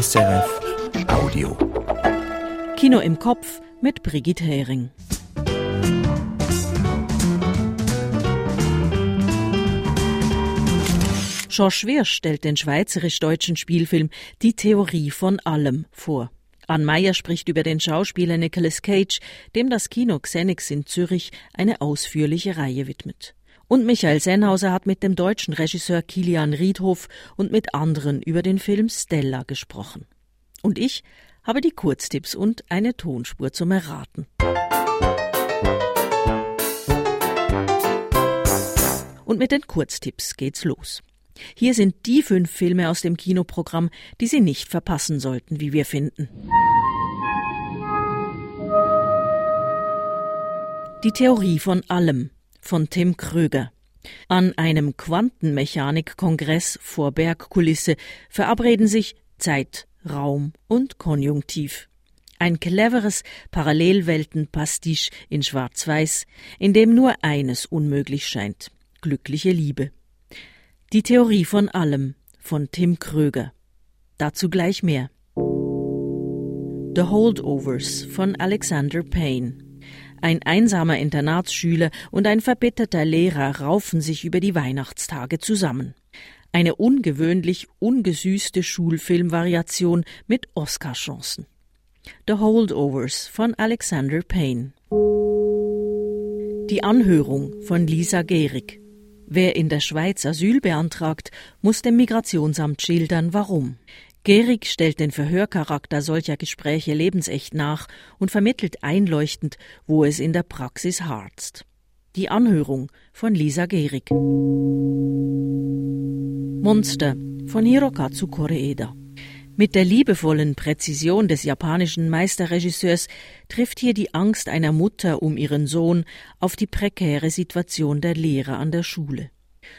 SRF Audio. Kino im Kopf mit Brigitte Hering. George Wirsch stellt den schweizerisch-deutschen Spielfilm Die Theorie von allem vor. Ann Meyer spricht über den Schauspieler Nicolas Cage, dem das Kino Xenix in Zürich eine ausführliche Reihe widmet. Und Michael Sennhauser hat mit dem deutschen Regisseur Kilian Riedhoff und mit anderen über den Film Stella gesprochen. Und ich habe die Kurztipps und eine Tonspur zum Erraten. Und mit den Kurztipps geht's los. Hier sind die fünf Filme aus dem Kinoprogramm, die Sie nicht verpassen sollten, wie wir finden. Die Theorie von allem von Tim Kröger. An einem Quantenmechanik-Kongress vor Bergkulisse verabreden sich Zeit, Raum und Konjunktiv. Ein cleveres Parallelwelten-Pastiche in Schwarz-Weiß, in dem nur eines unmöglich scheint: glückliche Liebe. Die Theorie von allem von Tim Kröger. Dazu gleich mehr. The Holdovers von Alexander Payne. Ein einsamer Internatsschüler und ein verbitterter Lehrer raufen sich über die Weihnachtstage zusammen. Eine ungewöhnlich ungesüßte Schulfilmvariation mit Oscarchancen. The Holdovers von Alexander Payne. Die Anhörung von Lisa Gehrig. Wer in der Schweiz Asyl beantragt, muss dem Migrationsamt schildern, warum. Gehrig stellt den Verhörcharakter solcher Gespräche lebensecht nach und vermittelt einleuchtend, wo es in der Praxis harzt. Die Anhörung von Lisa Gehrig. Monster von Hirokazu Koreeda. Mit der liebevollen Präzision des japanischen Meisterregisseurs trifft hier die Angst einer Mutter um ihren Sohn auf die prekäre Situation der Lehrer an der Schule.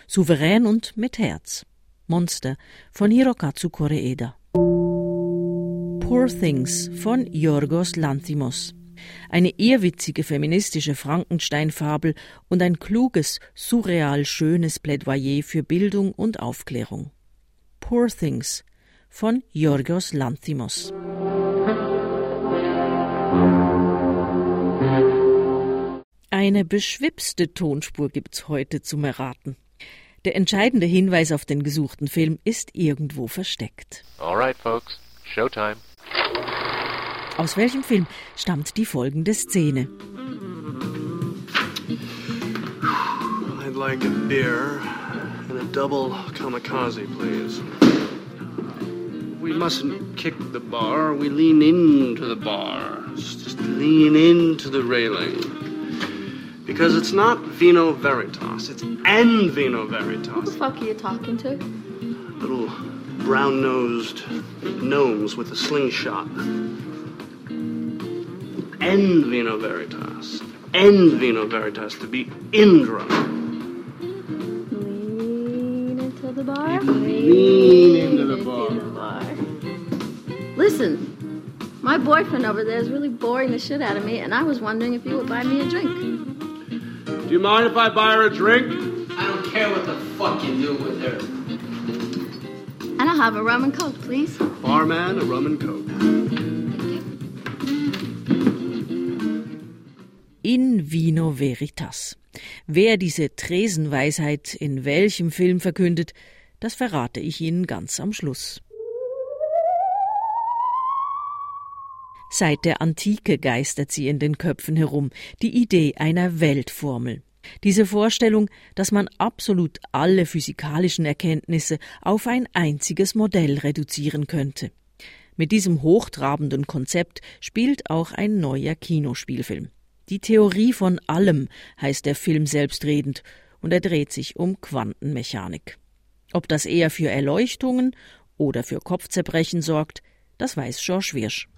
Souverän und mit Herz. Monster von Hirokazu Koreeda. Poor Things von Yorgos Lanthimos. Eine ehrwitzige feministische Frankenstein-Fabel und ein kluges, surreal schönes Plädoyer für Bildung und Aufklärung. Poor Things von Yorgos Lanthimos. Eine beschwipste Tonspur gibt's heute zum Erraten. Der entscheidende Hinweis auf den gesuchten Film ist irgendwo versteckt. Alright, folks, Showtime. Aus welchem Film stammt die folgende Szene? I'd like a beer and a double kamikaze, please. We mustn't kick the bar, we lean into the bar. Just lean into the railing. Because it's not Vino Veritas, it's N Vino Veritas. Who the fuck are you talking to? Little brown nosed gnomes with a slingshot. N Vino Veritas. N Vino Veritas to be Indra. Lean into the bar. Lean into the bar. into the bar. Listen, my boyfriend over there is really boring the shit out of me, and I was wondering if you would buy me a drink. Do you mind if I buy her a drink? I don't care what the fuck you do with her. And I'll have a rum and coke, please. Barman, a rum and coke. In vino veritas. Wer diese Tresenweisheit in welchem Film verkündet, das verrate ich Ihnen ganz am Schluss. Seit der Antike geistert sie in den Köpfen herum, die Idee einer Weltformel. Diese Vorstellung, dass man absolut alle physikalischen Erkenntnisse auf ein einziges Modell reduzieren könnte. Mit diesem hochtrabenden Konzept spielt auch ein neuer Kinospielfilm. Die Theorie von allem heißt der Film selbstredend und er dreht sich um Quantenmechanik. Ob das eher für Erleuchtungen oder für Kopfzerbrechen sorgt, das weiß George Wirsch.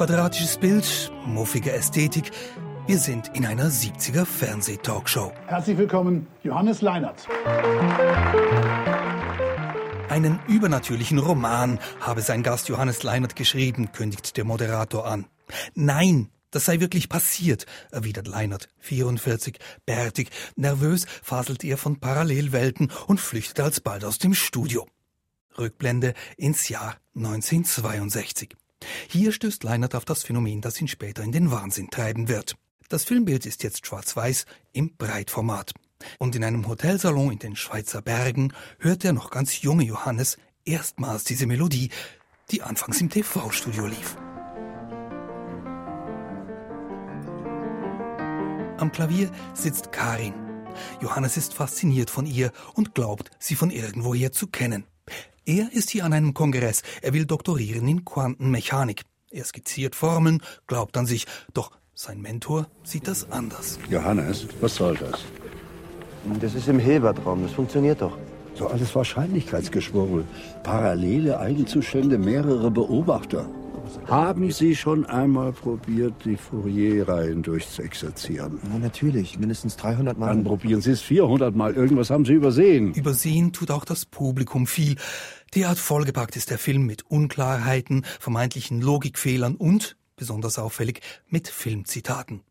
Quadratisches Bild, muffige Ästhetik. Wir sind in einer 70er Fernsehtalkshow. Herzlich willkommen, Johannes Leinert. Einen übernatürlichen Roman habe sein Gast Johannes Leinert geschrieben, kündigt der Moderator an. Nein, das sei wirklich passiert, erwidert Leinert, 44, bärtig, nervös faselt er von Parallelwelten und flüchtet alsbald aus dem Studio. Rückblende ins Jahr 1962. Hier stößt Leinert auf das Phänomen, das ihn später in den Wahnsinn treiben wird. Das Filmbild ist jetzt schwarz-weiß im Breitformat. Und in einem Hotelsalon in den Schweizer Bergen hört der noch ganz junge Johannes erstmals diese Melodie, die anfangs im TV-Studio lief. Am Klavier sitzt Karin. Johannes ist fasziniert von ihr und glaubt, sie von irgendwoher zu kennen. Er ist hier an einem Kongress. Er will doktorieren in Quantenmechanik. Er skizziert Formeln, glaubt an sich, doch sein Mentor sieht das anders. Johannes, was soll das? Das ist im Hilbertraum, das funktioniert doch. So alles Wahrscheinlichkeitsgeschwurbel. Parallele Eigenzustände, mehrere Beobachter. Haben Sie schon einmal probiert, die Fourier-Reihen durchzuexerzieren? Ja, natürlich, mindestens 300 Mal. Dann probieren Sie es 400 Mal. Irgendwas haben Sie übersehen. Übersehen tut auch das Publikum viel. Derart vollgepackt ist der Film mit Unklarheiten, vermeintlichen Logikfehlern und, besonders auffällig, mit Filmzitaten.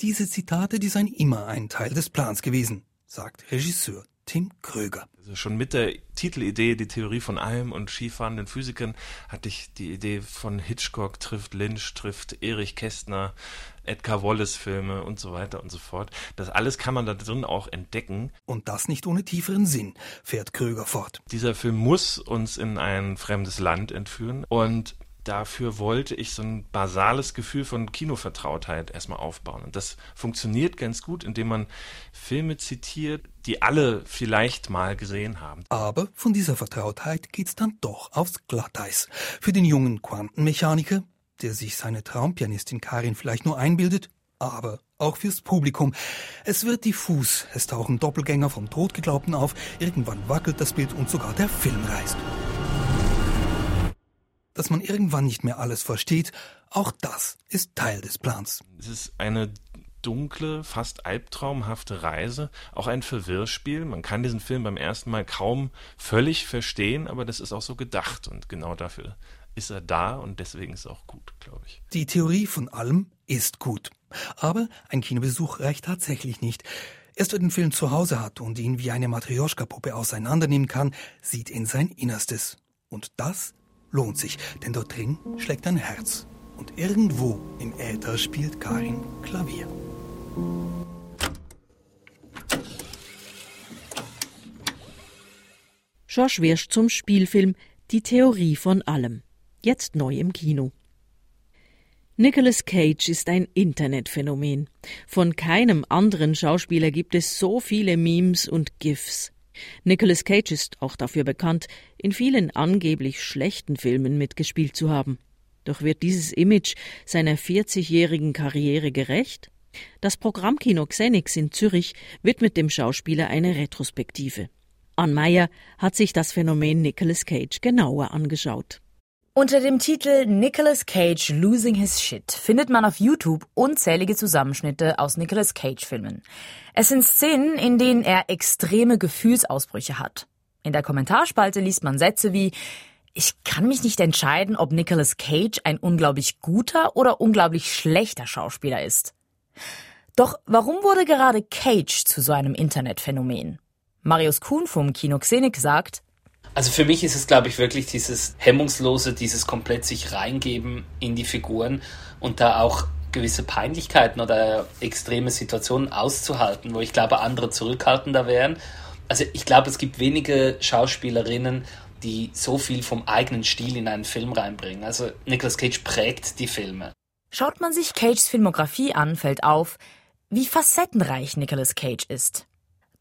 Diese Zitate, die seien immer ein Teil des Plans gewesen, sagt Regisseur Tim Kröger. Also schon mit der Titelidee, die Theorie von allem und skifahrenden Physikern, hatte ich die Idee von Hitchcock trifft Lynch, trifft Erich Kästner, Edgar Wallace Filme und so weiter und so fort. Das alles kann man da drin auch entdecken. Und das nicht ohne tieferen Sinn, fährt Kröger fort. Dieser Film muss uns in ein fremdes Land entführen und dafür wollte ich so ein basales Gefühl von Kinovertrautheit erstmal aufbauen. Und das funktioniert ganz gut, indem man Filme zitiert, die alle vielleicht mal gesehen haben. Aber von dieser Vertrautheit geht's dann doch aufs Glatteis. Für den jungen Quantenmechaniker, der sich seine Traumpianistin Karin vielleicht nur einbildet, aber auch fürs Publikum. Es wird diffus, es tauchen Doppelgänger vom Todgeglaubten auf, irgendwann wackelt das Bild und sogar der Film reißt dass man irgendwann nicht mehr alles versteht, auch das ist Teil des Plans. Es ist eine dunkle, fast albtraumhafte Reise, auch ein Verwirrspiel. Man kann diesen Film beim ersten Mal kaum völlig verstehen, aber das ist auch so gedacht und genau dafür ist er da und deswegen ist er auch gut, glaube ich. Die Theorie von allem ist gut. Aber ein Kinobesuch reicht tatsächlich nicht. Erst wer den Film zu Hause hat und ihn wie eine Matrioschka-Puppe auseinandernehmen kann, sieht in sein Innerstes. Und das lohnt sich, denn dort drin schlägt ein Herz. Und irgendwo im Äther spielt Karin Klavier. George Wirsch zum Spielfilm Die Theorie von allem. Jetzt neu im Kino. Nicolas Cage ist ein Internetphänomen. Von keinem anderen Schauspieler gibt es so viele Memes und GIFs. Nicolas Cage ist auch dafür bekannt, in vielen angeblich schlechten Filmen mitgespielt zu haben. Doch wird dieses Image seiner 40-jährigen Karriere gerecht? Das Programmkino Xenix in Zürich widmet dem Schauspieler eine Retrospektive. Ann Meyer hat sich das Phänomen Nicolas Cage genauer angeschaut. Unter dem Titel Nicolas Cage Losing His Shit findet man auf YouTube unzählige Zusammenschnitte aus Nicolas Cage Filmen. Es sind Szenen, in denen er extreme Gefühlsausbrüche hat. In der Kommentarspalte liest man Sätze wie ich kann mich nicht entscheiden, ob Nicolas Cage ein unglaublich guter oder unglaublich schlechter Schauspieler ist. Doch warum wurde gerade Cage zu so einem Internetphänomen? Marius Kuhn vom Kino Xenik sagt, also für mich ist es, glaube ich, wirklich dieses hemmungslose, dieses komplett sich reingeben in die Figuren und da auch gewisse Peinlichkeiten oder extreme Situationen auszuhalten, wo ich glaube, andere zurückhaltender wären. Also ich glaube, es gibt wenige Schauspielerinnen, die so viel vom eigenen Stil in einen Film reinbringen. Also Nicolas Cage prägt die Filme. Schaut man sich Cages Filmografie an, fällt auf, wie facettenreich Nicolas Cage ist.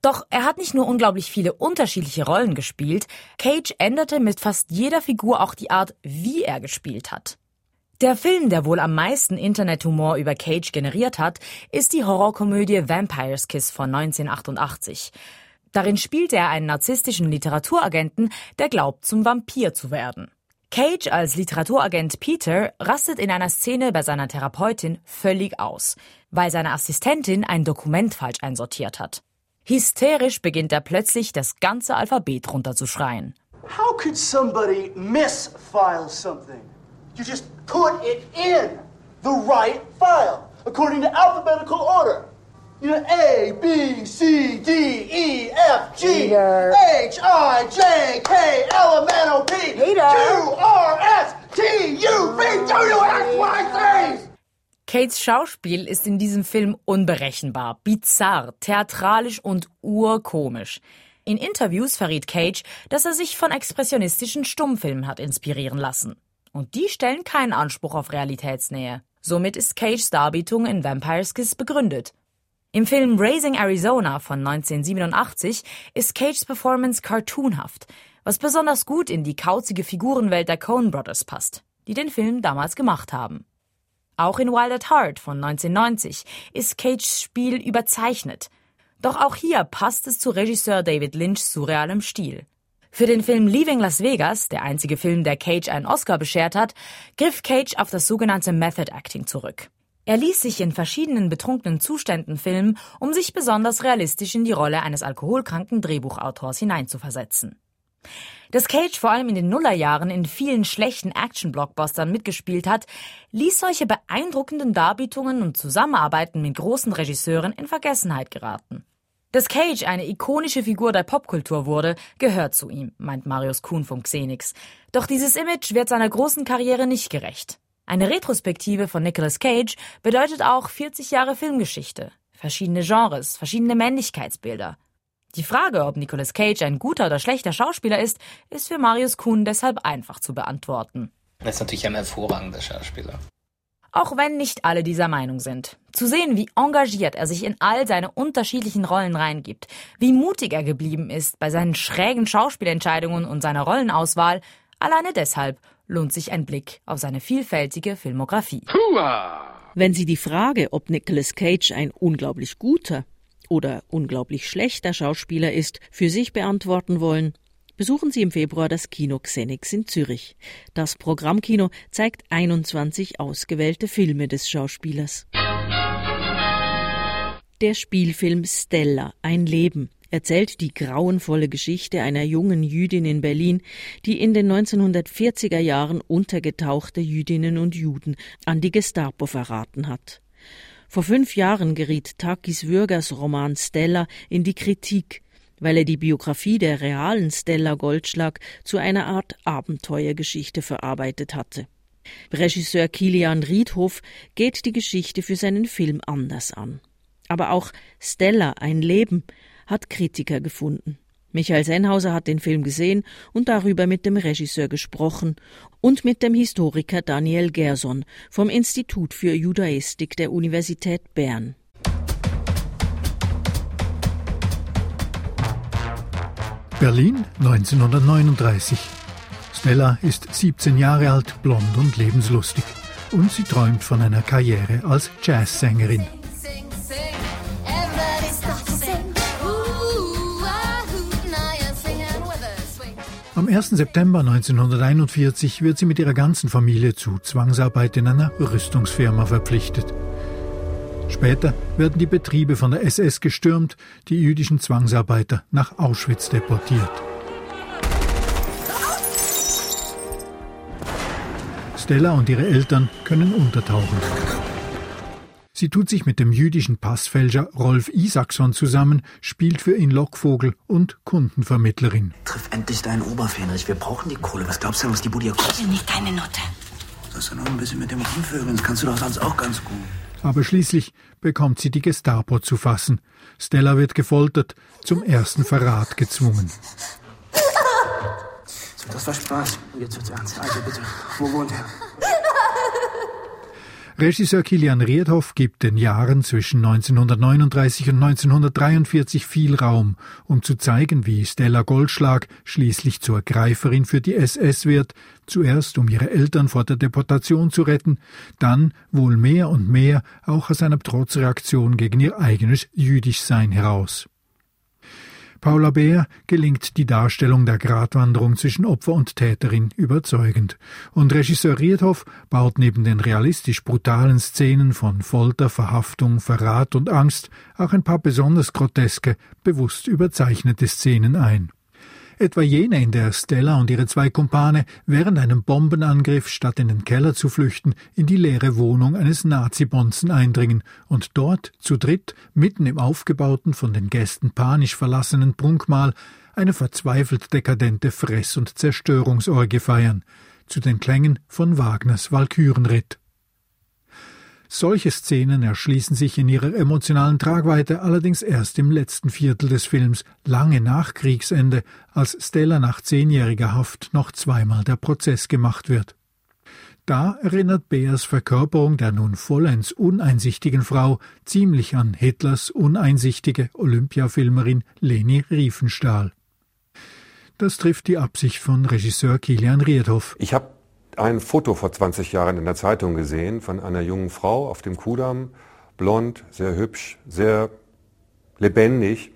Doch er hat nicht nur unglaublich viele unterschiedliche Rollen gespielt, Cage änderte mit fast jeder Figur auch die Art, wie er gespielt hat. Der Film, der wohl am meisten Internethumor über Cage generiert hat, ist die Horrorkomödie Vampire's Kiss von 1988. Darin spielt er einen narzisstischen Literaturagenten, der glaubt, zum Vampir zu werden. Cage als Literaturagent Peter rastet in einer Szene bei seiner Therapeutin völlig aus, weil seine Assistentin ein Dokument falsch einsortiert hat. Hysterisch beginnt er plötzlich, das ganze Alphabet runterzuschreien. How could somebody misfile something? You just put it in the right file, according to alphabetical order. You know, A, B, C, D, E, F, G, H, Kates Schauspiel ist in diesem Film unberechenbar, bizarr, theatralisch und urkomisch. In Interviews verriet Cage, dass er sich von expressionistischen Stummfilmen hat inspirieren lassen. Und die stellen keinen Anspruch auf Realitätsnähe. Somit ist Cages Darbietung in Vampire's Kiss begründet. Im Film Raising Arizona von 1987 ist Cages Performance cartoonhaft, was besonders gut in die kauzige Figurenwelt der Coen Brothers passt, die den Film damals gemacht haben. Auch in Wild at Heart von 1990 ist Cages Spiel überzeichnet. Doch auch hier passt es zu Regisseur David Lynchs surrealem Stil. Für den Film Leaving Las Vegas, der einzige Film, der Cage einen Oscar beschert hat, griff Cage auf das sogenannte Method Acting zurück. Er ließ sich in verschiedenen betrunkenen Zuständen filmen, um sich besonders realistisch in die Rolle eines alkoholkranken Drehbuchautors hineinzuversetzen. Dass Cage vor allem in den Nullerjahren in vielen schlechten Action-Blockbustern mitgespielt hat, ließ solche beeindruckenden Darbietungen und Zusammenarbeiten mit großen Regisseuren in Vergessenheit geraten. Dass Cage eine ikonische Figur der Popkultur wurde, gehört zu ihm, meint Marius Kuhn vom Xenix. Doch dieses Image wird seiner großen Karriere nicht gerecht. Eine Retrospektive von Nicolas Cage bedeutet auch 40 Jahre Filmgeschichte, verschiedene Genres, verschiedene Männlichkeitsbilder. Die Frage, ob Nicolas Cage ein guter oder schlechter Schauspieler ist, ist für Marius Kuhn deshalb einfach zu beantworten. Er ist natürlich ein hervorragender Schauspieler. Auch wenn nicht alle dieser Meinung sind. Zu sehen, wie engagiert er sich in all seine unterschiedlichen Rollen reingibt, wie mutig er geblieben ist bei seinen schrägen Schauspielentscheidungen und seiner Rollenauswahl, alleine deshalb lohnt sich ein Blick auf seine vielfältige Filmografie. Wenn Sie die Frage, ob Nicolas Cage ein unglaublich guter oder unglaublich schlechter Schauspieler ist, für sich beantworten wollen, besuchen Sie im Februar das Kino Xenix in Zürich. Das Programmkino zeigt 21 ausgewählte Filme des Schauspielers. Der Spielfilm Stella, ein Leben, erzählt die grauenvolle Geschichte einer jungen Jüdin in Berlin, die in den 1940er Jahren untergetauchte Jüdinnen und Juden an die Gestapo verraten hat. Vor fünf Jahren geriet Takis Würgers Roman Stella in die Kritik, weil er die Biografie der realen Stella Goldschlag zu einer Art Abenteuergeschichte verarbeitet hatte. Regisseur Kilian Riedhoff geht die Geschichte für seinen Film anders an. Aber auch Stella, ein Leben, hat Kritiker gefunden. Michael Sennhauser hat den Film gesehen und darüber mit dem Regisseur gesprochen und mit dem Historiker Daniel Gerson vom Institut für Judaistik der Universität Bern. Berlin 1939. Stella ist 17 Jahre alt, blond und lebenslustig und sie träumt von einer Karriere als Jazzsängerin. Am 1. September 1941 wird sie mit ihrer ganzen Familie zu Zwangsarbeit in einer Rüstungsfirma verpflichtet. Später werden die Betriebe von der SS gestürmt, die jüdischen Zwangsarbeiter nach Auschwitz deportiert. Stella und ihre Eltern können untertauchen. Sie tut sich mit dem jüdischen Passfälscher Rolf Isaacson zusammen, spielt für ihn Lockvogel und Kundenvermittlerin. Triff endlich deinen Oberfähnrich. Wir brauchen die Kohle. Was glaubst du was die Bude kostet? Ich nicht deine Note. Das ist noch ein bisschen mit dem Rumvögeln. Das kannst du doch sonst auch ganz gut. Aber schließlich bekommt sie die Gestapo zu fassen. Stella wird gefoltert, zum ersten Verrat gezwungen. So, das war Spaß. Und jetzt wird's ernst. Also bitte, wo wohnt er? Regisseur Kilian Riedhoff gibt den Jahren zwischen 1939 und 1943 viel Raum, um zu zeigen, wie Stella Goldschlag schließlich zur Greiferin für die SS wird, zuerst um ihre Eltern vor der Deportation zu retten, dann wohl mehr und mehr auch aus einer Trotzreaktion gegen ihr eigenes Jüdischsein heraus. Paula Beer gelingt die Darstellung der Gratwanderung zwischen Opfer und Täterin überzeugend. Und Regisseur Riedhoff baut neben den realistisch brutalen Szenen von Folter, Verhaftung, Verrat und Angst auch ein paar besonders groteske, bewusst überzeichnete Szenen ein. Etwa jene, in der Stella und ihre zwei Kumpane während einem Bombenangriff statt in den Keller zu flüchten, in die leere Wohnung eines Nazi-Bonzen eindringen und dort zu dritt, mitten im aufgebauten, von den Gästen panisch verlassenen Prunkmahl, eine verzweifelt dekadente Fress- und Zerstörungsorgie feiern, zu den Klängen von Wagners Walkürenritt. Solche Szenen erschließen sich in ihrer emotionalen Tragweite allerdings erst im letzten Viertel des Films, lange nach Kriegsende, als Stella nach zehnjähriger Haft noch zweimal der Prozess gemacht wird. Da erinnert Beers Verkörperung der nun vollends uneinsichtigen Frau ziemlich an Hitlers uneinsichtige Olympiafilmerin Leni Riefenstahl. Das trifft die Absicht von Regisseur Kilian Riedhoff. Ich habe ein Foto vor 20 Jahren in der Zeitung gesehen von einer jungen Frau auf dem Kudamm, blond, sehr hübsch, sehr lebendig.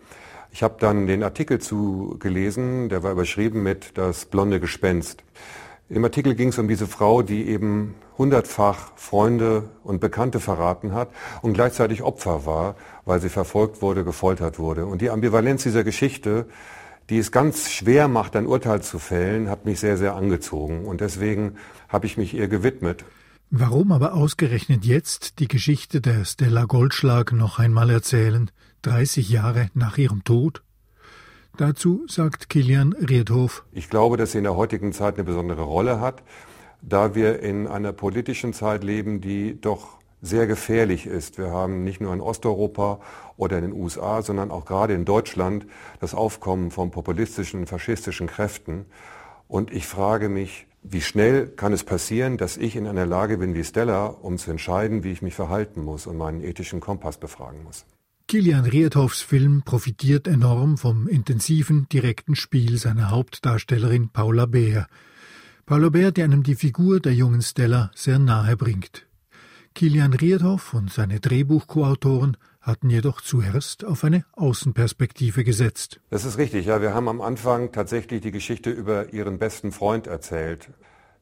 Ich habe dann den Artikel zugelesen, der war überschrieben mit Das blonde Gespenst. Im Artikel ging es um diese Frau, die eben hundertfach Freunde und Bekannte verraten hat und gleichzeitig Opfer war, weil sie verfolgt wurde, gefoltert wurde. Und die Ambivalenz dieser Geschichte, die es ganz schwer macht, ein Urteil zu fällen, hat mich sehr, sehr angezogen. Und deswegen habe ich mich ihr gewidmet. Warum aber ausgerechnet jetzt die Geschichte der Stella Goldschlag noch einmal erzählen, 30 Jahre nach ihrem Tod? Dazu sagt Kilian Riedhof. Ich glaube, dass sie in der heutigen Zeit eine besondere Rolle hat, da wir in einer politischen Zeit leben, die doch sehr gefährlich ist. Wir haben nicht nur in Osteuropa oder in den USA, sondern auch gerade in Deutschland das Aufkommen von populistischen faschistischen Kräften. Und ich frage mich, wie schnell kann es passieren, dass ich in einer Lage bin wie Stella, um zu entscheiden, wie ich mich verhalten muss und meinen ethischen Kompass befragen muss. Kilian Riedhoffs Film profitiert enorm vom intensiven, direkten Spiel seiner Hauptdarstellerin Paula Beer. Paula Beer, die einem die Figur der jungen Stella sehr nahe bringt. Kilian Riedhoff und seine Drehbuchkoautoren hatten jedoch zuerst auf eine Außenperspektive gesetzt. Das ist richtig, ja. Wir haben am Anfang tatsächlich die Geschichte über ihren besten Freund erzählt,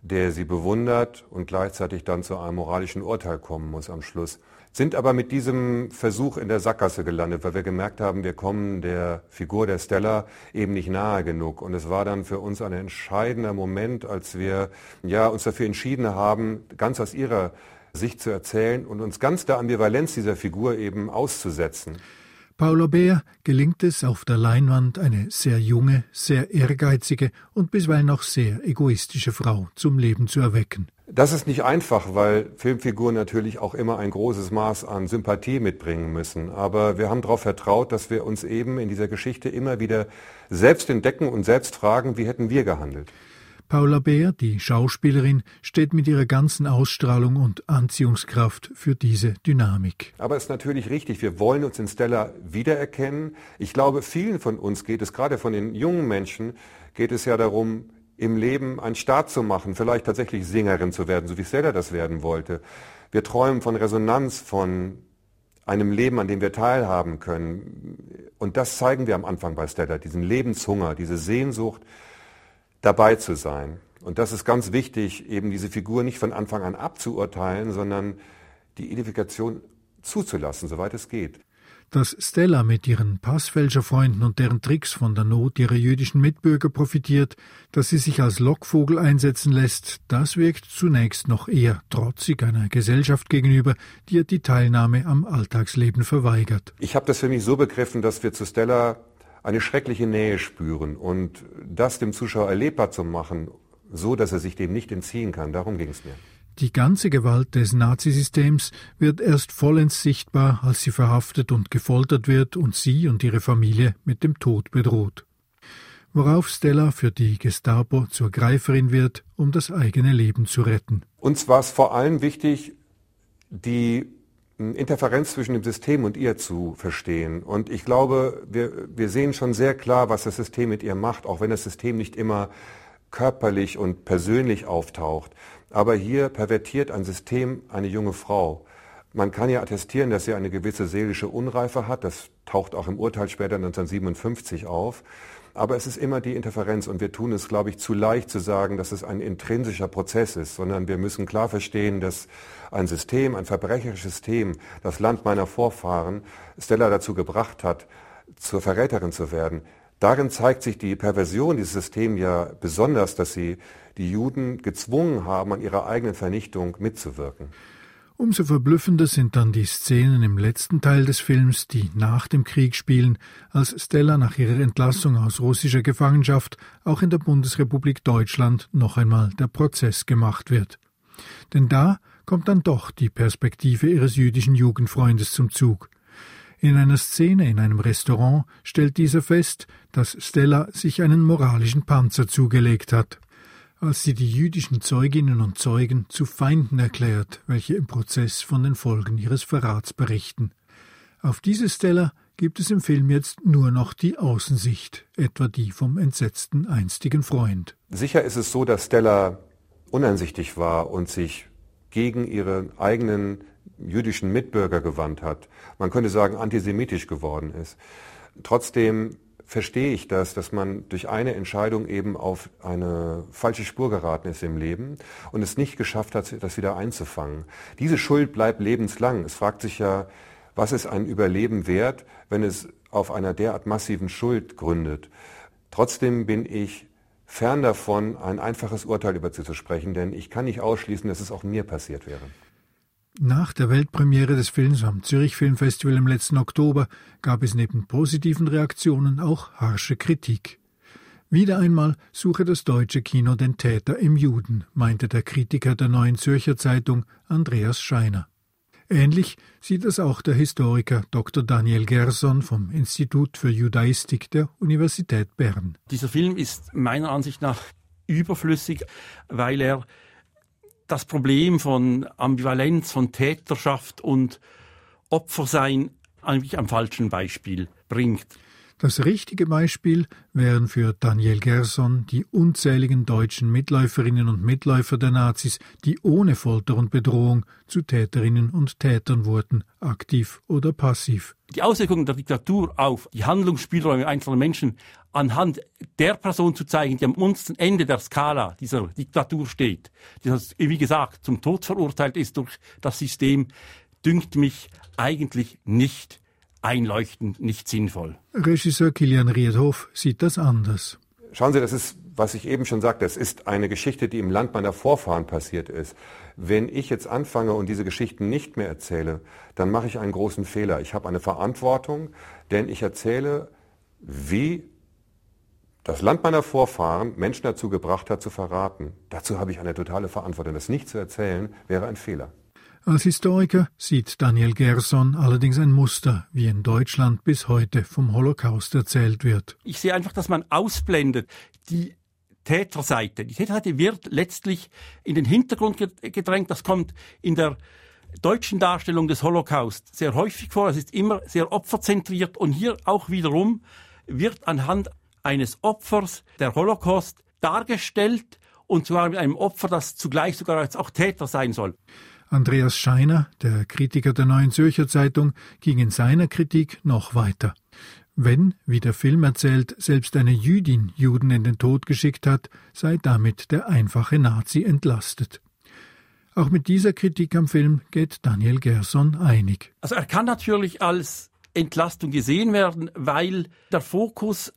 der sie bewundert und gleichzeitig dann zu einem moralischen Urteil kommen muss am Schluss. Sind aber mit diesem Versuch in der Sackgasse gelandet, weil wir gemerkt haben, wir kommen der Figur der Stella eben nicht nahe genug. Und es war dann für uns ein entscheidender Moment, als wir ja, uns dafür entschieden haben, ganz aus ihrer sich zu erzählen und uns ganz der Ambivalenz dieser Figur eben auszusetzen. Paula Bär gelingt es auf der Leinwand, eine sehr junge, sehr ehrgeizige und bisweilen auch sehr egoistische Frau zum Leben zu erwecken. Das ist nicht einfach, weil Filmfiguren natürlich auch immer ein großes Maß an Sympathie mitbringen müssen. Aber wir haben darauf vertraut, dass wir uns eben in dieser Geschichte immer wieder selbst entdecken und selbst fragen, wie hätten wir gehandelt. Paula Bär, die Schauspielerin, steht mit ihrer ganzen Ausstrahlung und Anziehungskraft für diese Dynamik. Aber es ist natürlich richtig, wir wollen uns in Stella wiedererkennen. Ich glaube, vielen von uns geht es, gerade von den jungen Menschen, geht es ja darum, im Leben einen Start zu machen, vielleicht tatsächlich Sängerin zu werden, so wie Stella das werden wollte. Wir träumen von Resonanz, von einem Leben, an dem wir teilhaben können. Und das zeigen wir am Anfang bei Stella, diesen Lebenshunger, diese Sehnsucht, dabei zu sein. Und das ist ganz wichtig, eben diese Figur nicht von Anfang an abzuurteilen, sondern die Identifikation zuzulassen, soweit es geht. Dass Stella mit ihren Passfälscherfreunden und deren Tricks von der Not ihrer jüdischen Mitbürger profitiert, dass sie sich als Lockvogel einsetzen lässt, das wirkt zunächst noch eher trotzig einer Gesellschaft gegenüber, die ihr die Teilnahme am Alltagsleben verweigert. Ich habe das für mich so begriffen, dass wir zu Stella eine schreckliche Nähe spüren und das dem Zuschauer erlebbar zu machen, so dass er sich dem nicht entziehen kann, darum ging es mir. Die ganze Gewalt des Nazisystems wird erst vollends sichtbar, als sie verhaftet und gefoltert wird und sie und ihre Familie mit dem Tod bedroht. Worauf Stella für die Gestapo zur Greiferin wird, um das eigene Leben zu retten. Uns war es vor allem wichtig, die Interferenz zwischen dem System und ihr zu verstehen. Und ich glaube, wir, wir sehen schon sehr klar, was das System mit ihr macht, auch wenn das System nicht immer körperlich und persönlich auftaucht. Aber hier pervertiert ein System eine junge Frau. Man kann ja attestieren, dass sie eine gewisse seelische Unreife hat. Das taucht auch im Urteil später 1957 auf. Aber es ist immer die Interferenz und wir tun es, glaube ich, zu leicht zu sagen, dass es ein intrinsischer Prozess ist, sondern wir müssen klar verstehen, dass ein System, ein verbrecherisches System, das Land meiner Vorfahren Stella dazu gebracht hat, zur Verräterin zu werden. Darin zeigt sich die Perversion dieses Systems ja besonders, dass sie die Juden gezwungen haben, an ihrer eigenen Vernichtung mitzuwirken. Umso verblüffender sind dann die Szenen im letzten Teil des Films, die nach dem Krieg spielen, als Stella nach ihrer Entlassung aus russischer Gefangenschaft auch in der Bundesrepublik Deutschland noch einmal der Prozess gemacht wird. Denn da kommt dann doch die Perspektive ihres jüdischen Jugendfreundes zum Zug. In einer Szene in einem Restaurant stellt dieser fest, dass Stella sich einen moralischen Panzer zugelegt hat als sie die jüdischen Zeuginnen und Zeugen zu Feinden erklärt, welche im Prozess von den Folgen ihres Verrats berichten. Auf diese Stella gibt es im Film jetzt nur noch die Außensicht, etwa die vom entsetzten einstigen Freund. Sicher ist es so, dass Stella uneinsichtig war und sich gegen ihre eigenen jüdischen Mitbürger gewandt hat. Man könnte sagen, antisemitisch geworden ist. Trotzdem verstehe ich das, dass man durch eine Entscheidung eben auf eine falsche Spur geraten ist im Leben und es nicht geschafft hat, das wieder einzufangen. Diese Schuld bleibt lebenslang. Es fragt sich ja, was ist ein Überleben wert, wenn es auf einer derart massiven Schuld gründet. Trotzdem bin ich fern davon, ein einfaches Urteil über sie zu sprechen, denn ich kann nicht ausschließen, dass es auch mir passiert wäre. Nach der Weltpremiere des Films am Zürich Filmfestival im letzten Oktober gab es neben positiven Reaktionen auch harsche Kritik. Wieder einmal suche das deutsche Kino den Täter im Juden, meinte der Kritiker der Neuen Zürcher Zeitung Andreas Scheiner. Ähnlich sieht es auch der Historiker Dr. Daniel Gerson vom Institut für Judaistik der Universität Bern. Dieser Film ist meiner Ansicht nach überflüssig, weil er das Problem von Ambivalenz, von Täterschaft und Opfersein eigentlich am falschen Beispiel bringt. Das richtige Beispiel wären für Daniel Gerson die unzähligen deutschen Mitläuferinnen und Mitläufer der Nazis, die ohne Folter und Bedrohung zu Täterinnen und Tätern wurden, aktiv oder passiv. Die Auswirkungen der Diktatur auf die Handlungsspielräume einzelner Menschen anhand der Person zu zeigen, die am untersten Ende der Skala dieser Diktatur steht, die, wie gesagt, zum Tod verurteilt ist durch das System, dünkt mich eigentlich nicht einleuchtend, nicht sinnvoll. Regisseur Kilian Riedhoff sieht das anders. Schauen Sie, das ist, was ich eben schon sagte, es ist eine Geschichte, die im Land meiner Vorfahren passiert ist. Wenn ich jetzt anfange und diese Geschichten nicht mehr erzähle, dann mache ich einen großen Fehler. Ich habe eine Verantwortung, denn ich erzähle, wie das Land meiner Vorfahren Menschen dazu gebracht hat, zu verraten. Dazu habe ich eine totale Verantwortung. Das nicht zu erzählen, wäre ein Fehler. Als Historiker sieht Daniel Gerson allerdings ein Muster, wie in Deutschland bis heute vom Holocaust erzählt wird. Ich sehe einfach, dass man ausblendet die Täterseite. Die Täterseite wird letztlich in den Hintergrund gedrängt. Das kommt in der deutschen Darstellung des Holocaust sehr häufig vor. Es ist immer sehr opferzentriert und hier auch wiederum wird anhand eines Opfers der Holocaust dargestellt und zwar mit einem Opfer, das zugleich sogar als auch Täter sein soll. Andreas Scheiner, der Kritiker der Neuen Zürcher Zeitung, ging in seiner Kritik noch weiter. Wenn, wie der Film erzählt, selbst eine Jüdin Juden in den Tod geschickt hat, sei damit der einfache Nazi entlastet. Auch mit dieser Kritik am Film geht Daniel Gerson einig. Also er kann natürlich als Entlastung gesehen werden, weil der Fokus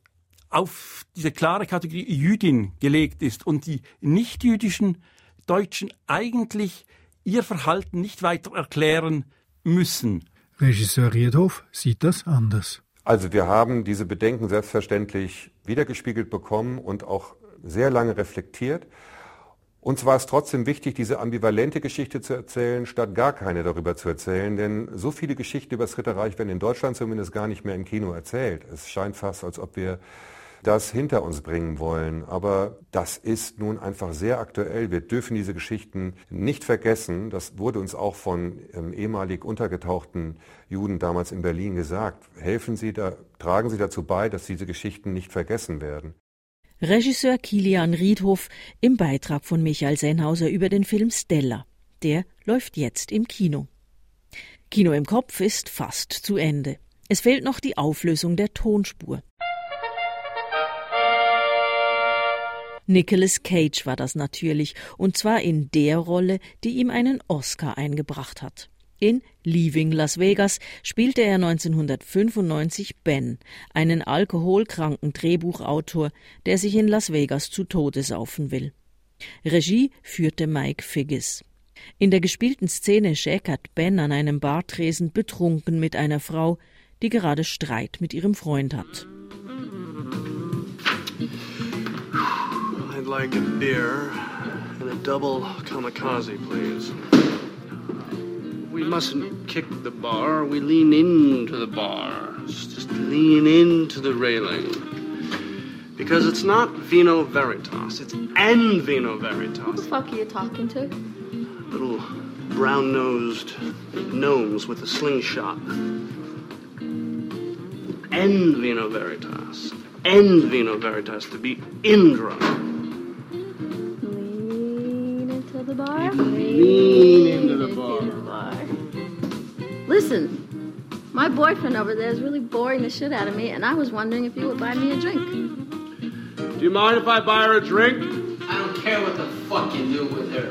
auf diese klare Kategorie Jüdin gelegt ist und die nichtjüdischen Deutschen eigentlich ihr Verhalten nicht weiter erklären müssen. Regisseur Riedhoff sieht das anders. Also wir haben diese Bedenken selbstverständlich wiedergespiegelt bekommen und auch sehr lange reflektiert. Uns war es trotzdem wichtig, diese ambivalente Geschichte zu erzählen, statt gar keine darüber zu erzählen. Denn so viele Geschichten über das Ritterreich werden in Deutschland zumindest gar nicht mehr im Kino erzählt. Es scheint fast, als ob wir das hinter uns bringen wollen. Aber das ist nun einfach sehr aktuell. Wir dürfen diese Geschichten nicht vergessen. Das wurde uns auch von ähm, ehemalig untergetauchten Juden damals in Berlin gesagt. Helfen Sie da, tragen Sie dazu bei, dass diese Geschichten nicht vergessen werden. Regisseur Kilian Riedhoff im Beitrag von Michael Sennhauser über den Film Stella. Der läuft jetzt im Kino. Kino im Kopf ist fast zu Ende. Es fehlt noch die Auflösung der Tonspur. Nicolas Cage war das natürlich, und zwar in der Rolle, die ihm einen Oscar eingebracht hat. In Leaving Las Vegas spielte er 1995 Ben, einen alkoholkranken Drehbuchautor, der sich in Las Vegas zu Tode saufen will. Regie führte Mike Figgis. In der gespielten Szene schäkert Ben an einem Bartresen betrunken mit einer Frau, die gerade Streit mit ihrem Freund hat. Like a beer and a double kamikaze, please. We mustn't kick the bar, we lean into the bar. Just lean into the railing. Because it's not vino veritas, it's en vino veritas. Who the fuck are you talking to? Little brown nosed gnomes with a slingshot. En vino veritas. En vino veritas to be in drunk. Lean into the bar. Listen, my boyfriend over there is really boring the shit out of me, and I was wondering if you would buy me a drink. Do you mind if I buy her a drink? I don't care what the fuck you do with her.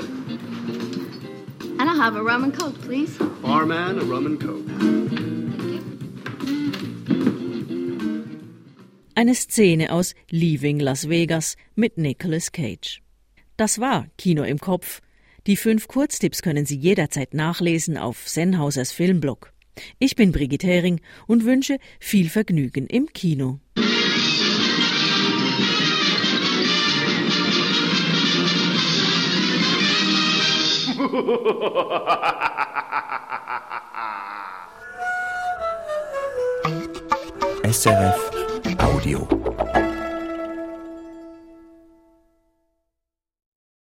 And I'll have a rum and coke, please. Barman, a rum and coke. Eine Szene aus Leaving Las Vegas mit Nicolas Cage. Das war Kino im Kopf. Die fünf Kurztipps können Sie jederzeit nachlesen auf Sennhausers Filmblog. Ich bin Brigitte Hering und wünsche viel Vergnügen im Kino. SRF Audio.